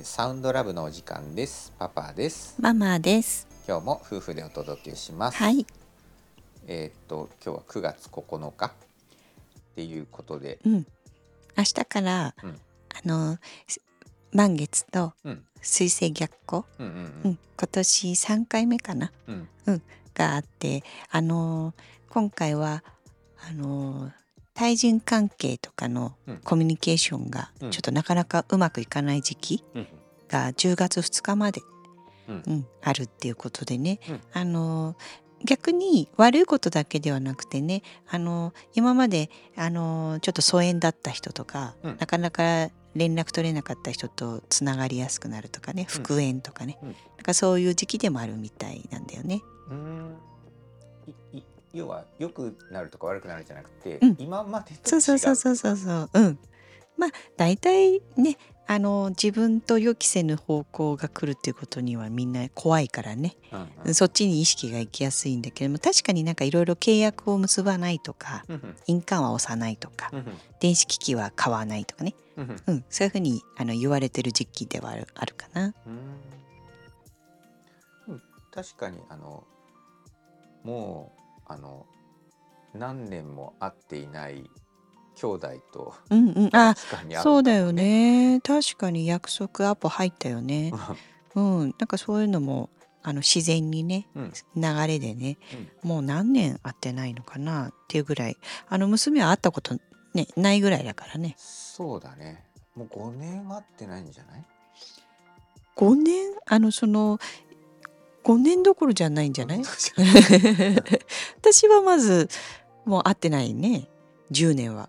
ーサウンドラブのお時間です。パパです。ママです。今日も夫婦でお届けします。はい。えーっと今日は9月9日っていうことで、うん。明日から、うんあのす満月とうん水星逆行、うんうんううんん、今年3回目かなうんがあって、あの今回はあの対人関係とかのうん。コミュニケーションがうん。ちょっとなかなかうまくいかない時期うんが10月2日まで、うん。うん、あるっていうことでね、うん。あの逆に悪いことだけではなくてねあの今まであのちょっと疎遠だった人とか、うん。なかなか連絡取れなかった人とつながりやすくなるとかねうん。復縁とかね、うん。なんかそういう時期でもあるみたいなんだよね。うーん要は良くなるとか悪くなるじゃなくて、うん。今までと違そう。うそうそうそうそうそう。うん。まあ大体ねあの自分と予期せぬ方向が来るっていうことにはみんな怖いからね。うんうん。そっちに意識が行きやすいんだけども確かになんかいろいろ契約を結ばないとかうんうん。印鑑は押さないとかうん電子機器は買わないとかね、うんうん。うん、そういうふうにあの言われてる時期ではあるあるかな。うん。確かにあのもうあの何年も会っていない兄弟とうんうん、あそうだよね。確かに約束アポ入ったよね。うん、なんかそういうのもあの自然にねうん。流れでね、もう何年会ってないのかなっていうぐらい。あの娘は会ったこと、ね、ないぐらいだからね。そうだね。もう5年会ってないんじゃない？5年？あのその5年どころじゃないんじゃない？私はまずもう会ってないね。10年は。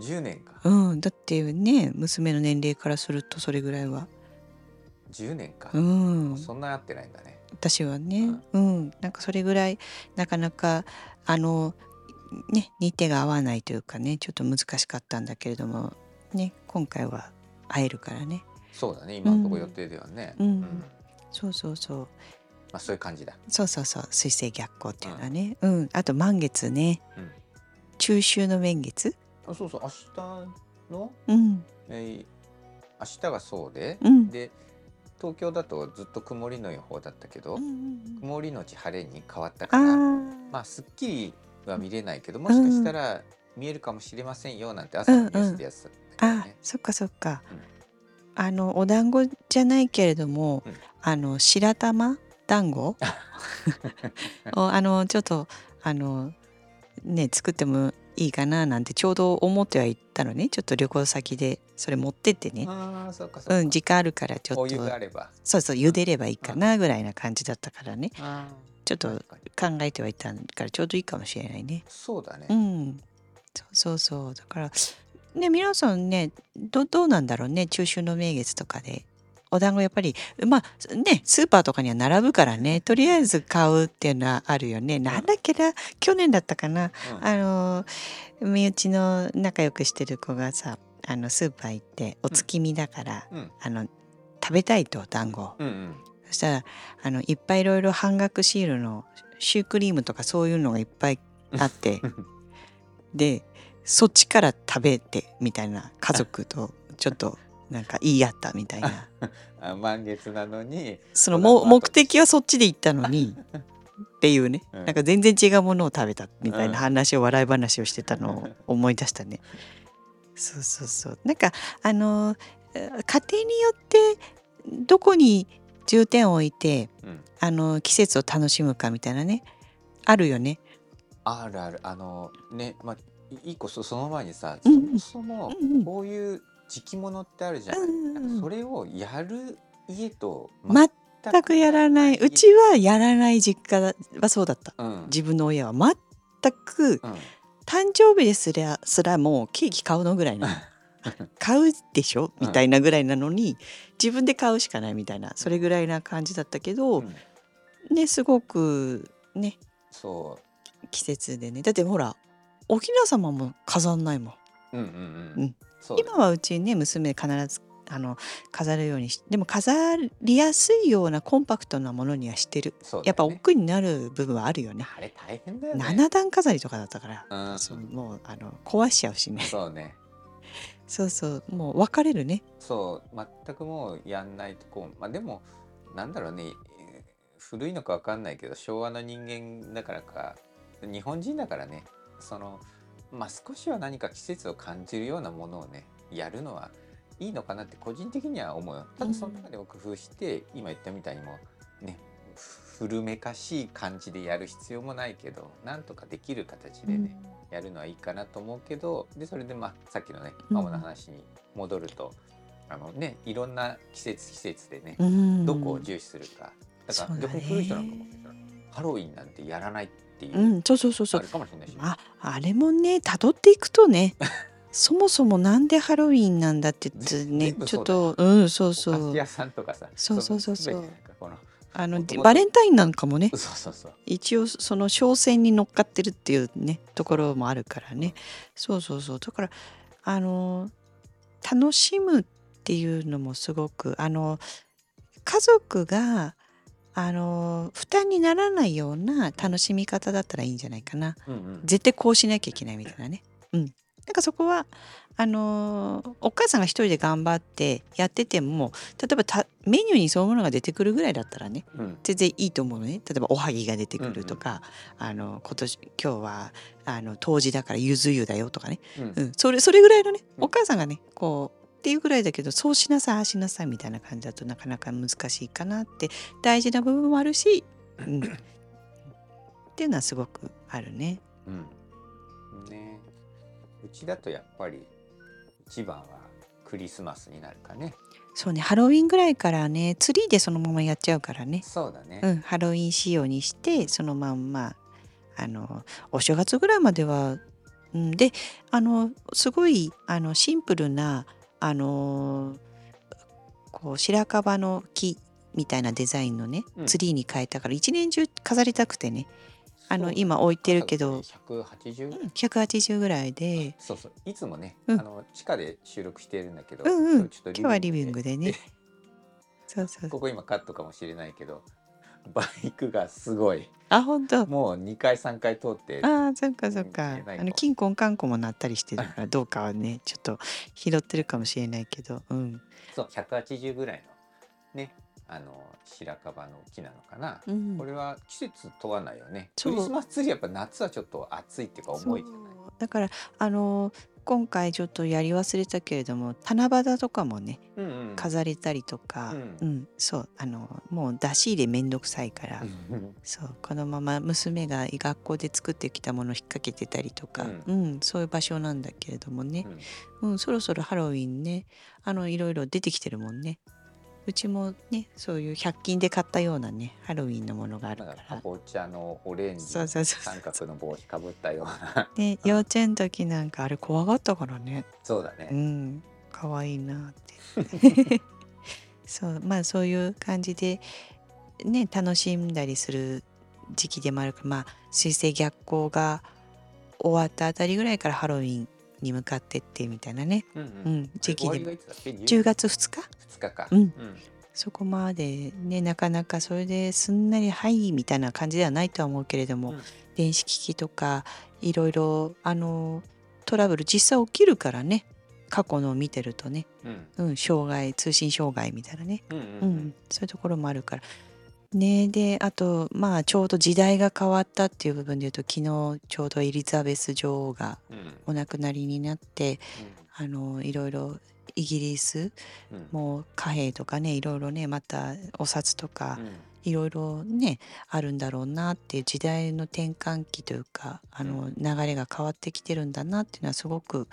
10年か。うん、だってね娘の年齢からするとそれぐらいは。10年か、うん、そんな会ってないんだね。私はね、うん、なんかそれぐらいなかなかあのね日程が合わないというかねちょっと難しかったんだけれどもね今回は会えるからね。そうだね。今のところ予定ではね、うん。そうそうそうまあそういう感じだ。そうそうそう。水星逆行っていうのはね、うん。あと満月ね、うん。中秋の満月？あそうそう。明日の、うん。えー明日がそうで、うん。で東京だとずっと曇りの予報だったけど、うんうん曇りのち晴れに変わったあからー。まあすっきりは見れないけどもしかしたら見えるかもしれませんよなんて朝のニュースでやってたんだけどあね。そっかそっか、うん。あのお団子じゃないけれども、うん。あの白玉団子？をあのちょっとあのね作ってもいいかな？なんてちょうど思ってはいったのね。ちょっと旅行先でそれ持ってってね。ああそうん時間あるからちょお湯っとがあれば。そうそう茹でればいいかなぐらいな感じだったからね。あちょっと考えてはいたからちょうどいいかもしれないね。そうだね。うん。そうそうそう。だからね皆さんねどどうなんだろうね中秋の名月とかでお団子やっぱりまあねスーパーとかには並ぶからねとりあえず買うっていうのはあるよね、なんだっけな去年だったかな。うん。あの身内の仲良くしてる子がさあのスーパー行ってお月見だから、うん。あの食べたいと団子うんうん。そしたらあのいっぱいいろいろ半額シールのシュークリームとかそういうのがいっぱいあって でそっちから食べてみたいな家族とちょっとなんか言い合ったみたいな。あ満月なのに。そのも目的はそっちで行ったのにっていうね、うん。なんか全然違うものを食べたみたいうん。な話を笑い話をしてたのを 思い出したね。そうそうそう。なんかあのえー家庭によってどこに重点を置いてうん。あの季節を楽しむかみたいなねあるよね。あるある。あのねまあい一個そその前にさそうん。もそもこういう時期物ってあるじゃない。うんうんそれをやる家と全くやらない。うちはやらない実家はそうだった。うん。自分の親は全くうん。誕生日ですらすらもうケーキ買うのぐらいな。買うでしょ？みたいなぐらいなのに自分で買うしかないみたいなそれぐらいな感じだったけどうん。ねすごくねそ季節でね。だってほらおひな様も飾んないもん。ううんうん。ううん。う今はうちね娘必ずあの飾るようにしでも飾りやすいようなコンパクトなものにはしてる。ね。やっぱ億劫になる部分はあるよね。あれ大変だよね。七段飾りとかだったから、うん。もうあの壊しちゃうしね。そうね。そうそうもう分かれるね。そう全くもうやんないとこうまあでもなんだろうね。えー古いのかわかんないけど昭和の人間だからか日本人だからね。そのまあ少しは何か季節を感じるようなものをねやるのはいいのかなって個人的には思うよ。ただその中でも工夫して、今言ったみたいにもうね古めかしい感じでやる必要もないけどなんとかできる形でね、やるのはいいかなと思うけどでそれでまあさっきのねうん。ママの話に戻ると、あのねいろんな季節季節でね、うん。どこを重視するか。だからね。逆に古い人なんかもハロウィンなんてやらないっていう、うんそうそうそうそう。あるかもしれないし、ああれもね辿っていくとね そもそもなんでハロウィンなんだって言ってねちょっとうんそうそお菓子屋うさんとかさそうそうそうそう。あのバレンタインなんかもねそうそうそう。一応その商戦に乗っかってるっていうねところもあるからね。そうそうそう。だからあの楽しむっていうのもすごくあの家族があの負担にならないような楽しみ方だったらいいんじゃないかな。うんうん。絶対こうしなきゃいけないみたいなね。うん。なんかそこはあのお母さんが一人で頑張ってやってても例えばたメニューにそういうものが出てくるぐらいだったらねうん。全然いいと思うのね。例えばおはぎが出てくるとか、あの今年今日はあの冬至だからゆず湯だよとかね、うん。うん、それそれぐらいのねうん。お母さんがねこうっていうぐらいだけどそうしなさいああしなさいみたいな感じだとなかなか難しいかなって大事な部分もあるし、うん、っていうのはすごくあるね。うん。ね。うちだとやっぱり一番はクリスマスになるかね。そうね。ハロウィンぐらいからねツリーでそのままやっちゃうからね、そうだね、うん、ハロウィン仕様にしてそのまんまあのお正月ぐらいまでは、うん、であのすごいあのシンプルなあのこう白樺の木みたいなデザインのね、うん。ツリーに変えたから一年中飾りたくてね。あの今置いてるけど。180、う。ん180ぐらいで。そうそう。いつもね、うん。あの地下で収録しているんだけど、うんうん。今日ちょっと今日はリビングでね。でそうそう。ここ今カットかもしれないけど バイクがすごい。あ本当。もう2回3回通ってああそっかそっ見かあの金婚観光もなったりしてるからどうかはね ちょっと拾ってるかもしれないけど。うん、そう180ぐらいのねあの白樺の木なのかな、うん。これは季節問わないよね。クリスマスツリーやっぱ夏はちょっと暑いっていうか重いじゃないだからあの今回ちょっとやり忘れたけれども七夕とかもねうんうん。飾れたりとか、ううんそうあのもう出し入れめんどくさいから、うん。そうこのまま娘が学校で作ってきたものを引っ掛けてたりとか、ううんそういう場所なんだけれどもね、うん、そろそろハロウィンねあのいろいろ出てきてるもんねうちもねそういう100均で買ったようなねハロウィンのものがあるから。かぼちゃのオレンジそうそうそう三角の帽子かぶったような。ね 幼稚園の時なんかあれ怖がったからね。そうだね、うん。可愛いなって。そうまあそういう感じでね楽しんだりする時期でもあるからまあ水星逆行が終わったあたりぐらいからハロウィンに向かってってみたいなね、うんううんん、時期で終わりがいつだっけ？10月2日？2日か、うん。そこまでねなかなかそれですんなり「はい」みたいな感じではないとは思うけれども、うん。電子機器とかいろいろあのトラブル実際起きるからね。過去のを見てるとね、うん。うん、障害通信障害みたいなね、うんううん。ん。そういうところもあるから。ね、であとまあちょうど時代が変わったっていう部分で言うと昨日ちょうどエリザベス女王がうん。うんお亡くなりになってあのいろいろイギリスうん。もう貨幣とかねいろいろねまたお札とかうん。いろいろねあるんだろうなっていう時代の転換期というかあの流れが変わってきてるんだなっていうのはすごく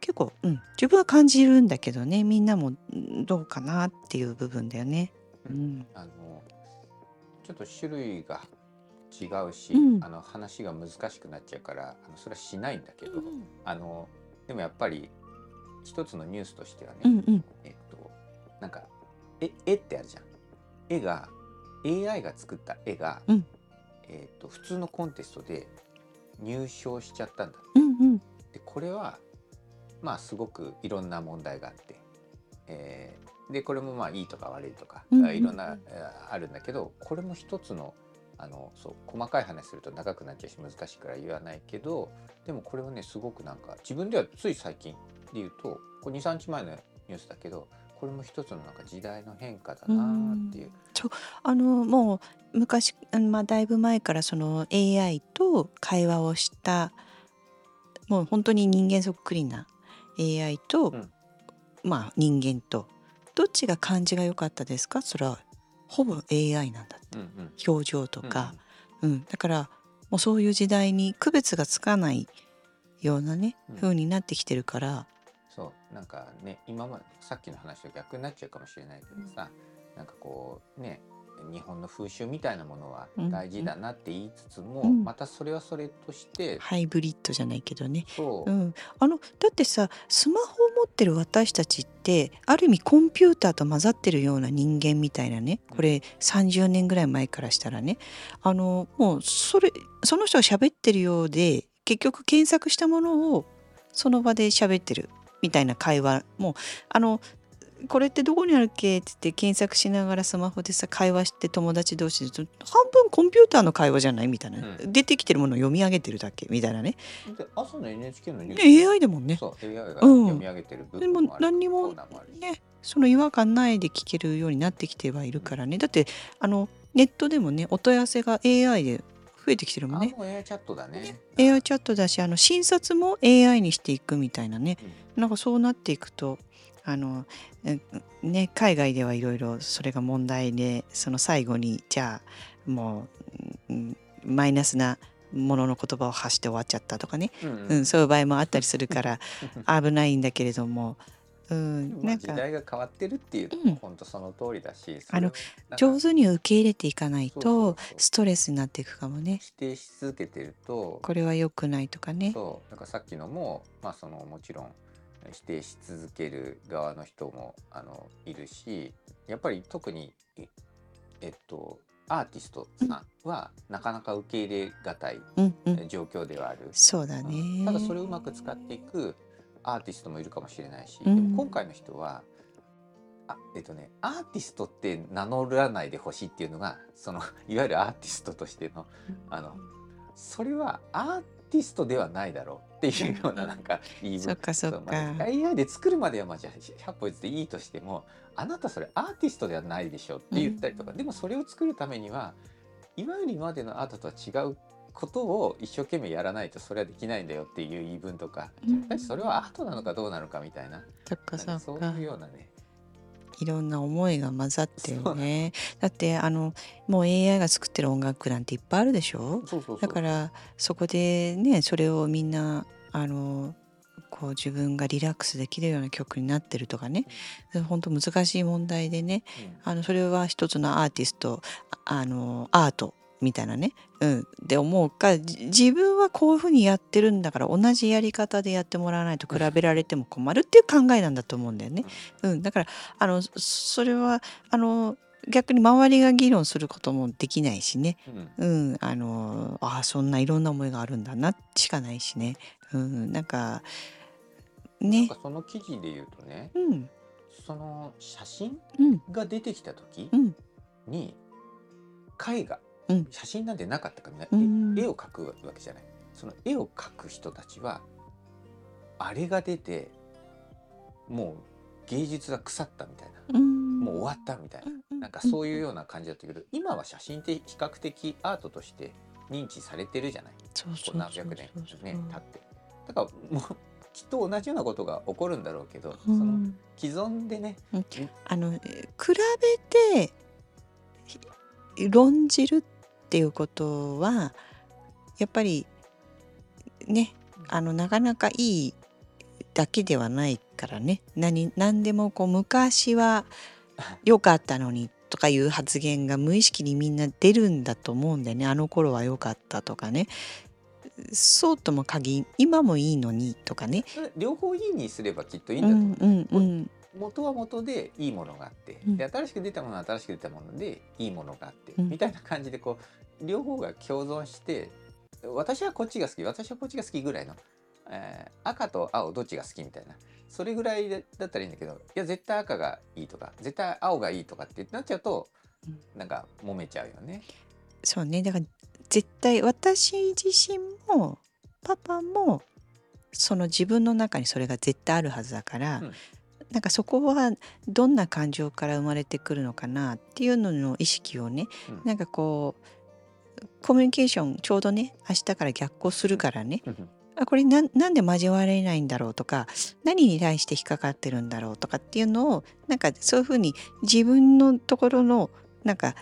結構、うん、自分は感じるんだけどねみんなもうんどうかなっていう部分だよね。うん。あのちょっと種類が違うし、うん。あの話が難しくなっちゃうからあのそれはしないんだけど、あのでもやっぱり一つのニュースとしてはね、うんうん。えっとなんか絵絵ってあるじゃん。絵が AI が作った絵が、うん。えっと普通のコンテストで入賞しちゃったんだうんうん。でこれはまあすごくいろんな問題があって、えーでこれもまあいいとか悪いとか、うんうんうん。いろんな、えーあるんだけどこれも一つのあのそう細かい話すると長くなっちゃうし難しいから言わないけどでもこれはねすごくなんか自分ではつい最近でいうとこれ23日前のニュースだけどこれも一つのなんか時代の変化だなっていう。あのもう昔、うんまあ、だいぶ前からその AI と会話をしたもう本当に人間そっくりな AI と、うん。まあ人間とどっちが感じが良かったですか？それはほぼ AI なんだって。うんうん。表情とか、うん。だからもうそういう時代に区別がつかないようなね、うん。風になってきてるから。そう。なんかね今までさっきの話と逆になっちゃうかもしれないけどさ、なんかこうね日本の風習みたいなものはうん大事だなって言いつつも、うん。またそれはそれとして、ハイブリッドじゃないけどね。そう、うん、あのだってさスマホを持ってる私たちってある意味コンピューターと混ざってるような人間みたいなね。これ30年ぐらい前からしたらね。あのもうそれその人が喋ってるようで結局検索したものをその場で喋ってるみたいな会話もうあのこれってどこにあるっけって言って検索しながらスマホでさ会話して友達同士で半分コンピューターの会話じゃないみたいな、う出てきてるものを読み上げてるだけみたいなね。で朝の NHK のニュース AI でもんね。そう AI がうん。読み上げてる部でも何にもねその違和感ないで聞けるようになってきてはいるからね。だってあのネットでもねお問い合わせが AI で増えてきてるもんね。AI チャットだね。AI チャットだしあの診察も AI にしていくみたいなね。なんかそうなっていくとあのえね海外ではいろいろそれが問題でその最後にじゃあもううんマイナスなものの言葉を発して終わっちゃったとかね、うんうん。うん、そういう場合もあったりするから 危ないんだけれども、うん、なんか。代が変わってるっていうのうん。も本当その通りだし、あの上手に受け入れていかないとストレスになっていくかもね。否定し続けてるとこれは良くないとかね。そう。なんかさっきのもまあそのもちろん否定し続ける側の人もあのいるしやっぱり特にええっとアーティストさんはなかなか受け入れがたい状況ではある。そうだね。うんただそれをうまく使っていくアーティストもいるかもしれないし、うん。でも今回の人はあえっとねアーティストって名乗らないでほしいっていうのがそのいわゆるアーティストとしてのあのそれはアーティストではないだろうっていうようななんか言い分。そっかそっか。うまあ AI で作るまではまあじゃあ100歩譲っていいとしてもあなたそれアーティストではないでしょって言ったりとか、でもそれを作るためにはいわゆる今までのアートとは違うことを一生懸命やらないとそれはできないんだよっていう言い分とか、うんそれはアートなのかどうなのかみたいな。そっかそなんかそういうようなねいろんな思いが混ざってるね。だってあのもう AI が作ってる音楽なんていっぱいあるでしょ？だからそこでねそれをみんなあのこう自分がリラックスできるような曲になってるとかね。本当難しい問題でね。うん。あのそれは一つのアーティストああのアートみたいなね、うん、で思うかじ自分はこういうふうにやってるんだから同じやり方でやってもらわないと比べられても困るっていう考えなんだと思うんだよね。うん、だからあのそそれはあの逆に周りが議論することもできないしね、うん。うん、あのああそんないろんな思いがあるんだなしかないしね、うん、なんかなんねかその記事で言うとねうん。その写真うん。が出てきた時うん。に絵画、うん写真なんてなかったからね、うん。絵を描くわけじゃない。その絵を描く人たちはあれが出てもう芸術が腐ったみたいな、うん。もう終わったみたいな、うんなんかそういうような感じだったけど今は写真って比較的アートとして認知されてるじゃない。何百年ね経って。だからもうきっと同じようなことが起こるんだろうけど、うそのん既存でね、あのえ比べてひ論じるっていうことはやっぱりねあのなかなかいいだけではないからね。何何でもこう昔は良かったのにとかいう発言が無意識にみんな出るんだと思うんだよね。あの頃は良かったとかね。そうとも限り今もいいのにとかね。両方いいにすればきっといいんだと思う。うんうんうん元は元でいいものがあって、うん。で新しく出たものは新しく出たものでいいものがあって、うん。みたいな感じでこう両方が共存して私はこっちが好き私はこっちが好きぐらいの、えー赤と青どっちが好きみたいな。それぐらいでだったらいいんだけどいや絶対赤がいいとか絶対青がいいとかってなっちゃうとうん。なんか揉めちゃうよね。そうね。だから絶対私自身もパパもその自分の中にそれが絶対あるはずだから、うんなんかそこはどんな感情から生まれてくるのかなっていうのの意識をね、うんなんかこうコミュニケーションちょうどね明日から逆行するからね、うんあこれなんなんで交われないんだろうとか何に対して引っかかってるんだろうとかっていうのをなんかそういうふうに自分のところのなんか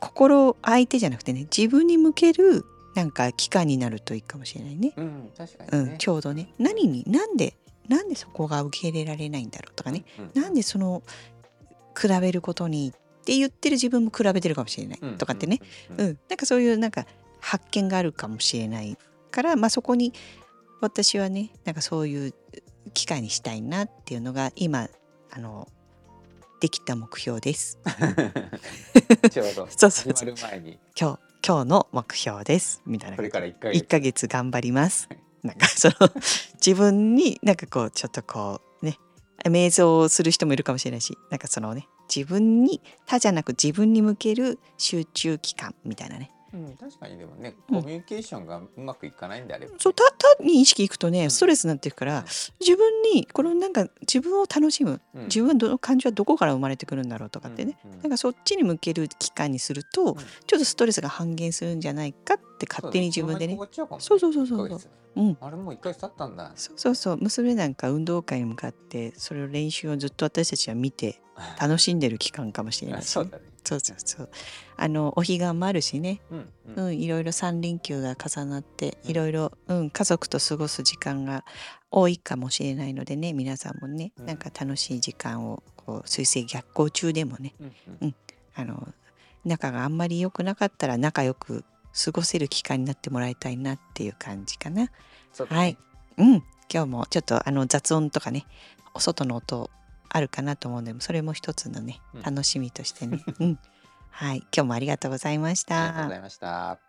心相手じゃなくてね自分に向けるなんか期間になるといいかもしれないね。うん、確かうん、にね。ちょうどね何になんでなんでそこが受け入れられないんだろうとかね、うん、なんでその比べることにって言ってる自分も比べてるかもしれないうん。とかってね、ううん。ん。なんかそういうなんか発見があるかもしれないから、まあ、そこに私はねなんかそういう機会にしたいなっていうのが今あのできた目標です。ちょうど そうそうそう。始まる前に。今日今日の目標です。みたいなこれから一回1ヶ月頑張ります。なんか その自分になんかこうちょっとこうね瞑想をする人もいるかもしれないしなんかそのね自分に他じゃなく自分に向ける集中期間みたいなね。うん、確かにでもねうん。コミュニケーションがうまくいかないんであればね、そうた他に意識いくとねうん。ストレスになっていくから、うん。自分にこのなんか自分を楽しむうん。自分の感情はどこから生まれてくるんだろうとかってね、うん。うん。なんかそっちに向ける期間にすると、ん。ちょっとストレスが半減するんじゃないかって勝手に自分でね。そそうそうそうそうそううんあれもう一回経ったんだそうそうそう。娘なんか運動会に向かってそれを練習をずっと私たちは見て楽しんでる期間かもしれないし、そうだ。ねそうそうそう。あのお彼岸もあるしね。うんううんんいろいろ3連休が重なってうん。いろいろ、うん、家族と過ごす時間が多いかもしれないのでね皆さんもね、うん。なんか楽しい時間をこう水星逆行中でもねうんうん。あの仲があんまり良くなかったら仲良く過ごせる期間になってもらいたいなっていう感じかな。ね。はい。うん。今日もちょっとあの雑音とかね、お外の音あるかなと思うので、それも一つのねうん、楽しみとしてね。うん。はい。今日もありがとうございましたありがとうござ。いました